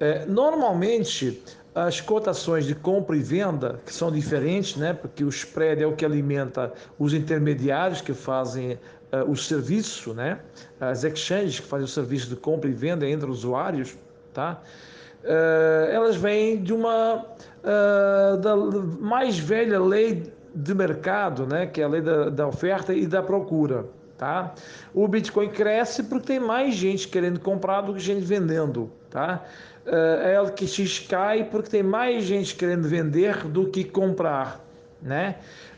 É, normalmente, as cotações de compra e venda, que são diferentes, né? porque o spread é o que alimenta os intermediários que fazem uh, o serviço, né? as exchanges que fazem o serviço de compra e venda entre usuários, tá? Uh, elas vêm de uma uh, da mais velha lei de mercado, né? que é a lei da, da oferta e da procura. Tá? O Bitcoin cresce porque tem mais gente querendo comprar do que gente vendendo. Tá? A LQX cai porque tem mais gente querendo vender do que comprar. Né?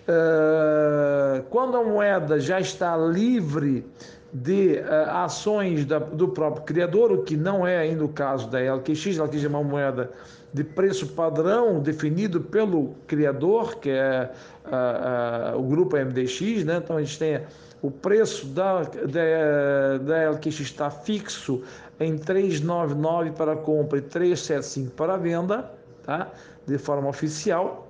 Uh, quando a moeda já está livre de uh, ações da, do próprio criador, o que não é ainda o caso da LQX, a LQX é uma moeda de preço padrão definido pelo criador, que é o grupo MDX, né? então a gente tem o preço da, da, da LQX está fixo em 399 para compra e 375 para venda, tá? de forma oficial.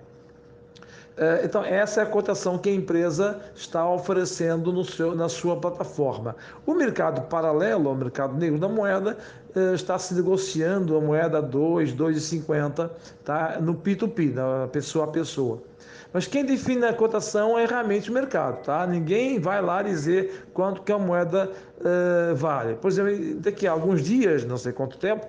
É, então, essa é a cotação que a empresa está oferecendo seu, na sua plataforma. O mercado paralelo, o mercado negro da moeda, é, está se negociando a moeda 2, 2,50 tá? no P2P, na pessoa a pessoa. Mas quem define a cotação é realmente o mercado, tá? Ninguém vai lá dizer quanto que a moeda uh, vale. Por exemplo, daqui a alguns dias, não sei quanto tempo,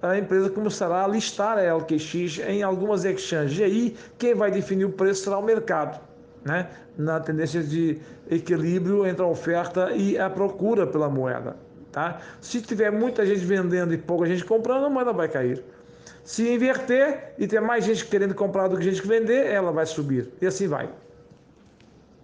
a empresa começará a listar a LQX em algumas exchanges. E aí, quem vai definir o preço será o mercado, né? na tendência de equilíbrio entre a oferta e a procura pela moeda. Tá? Se tiver muita gente vendendo e pouca gente comprando, a moeda vai cair. Se inverter e ter mais gente querendo comprar do que gente que vender, ela vai subir. E assim vai.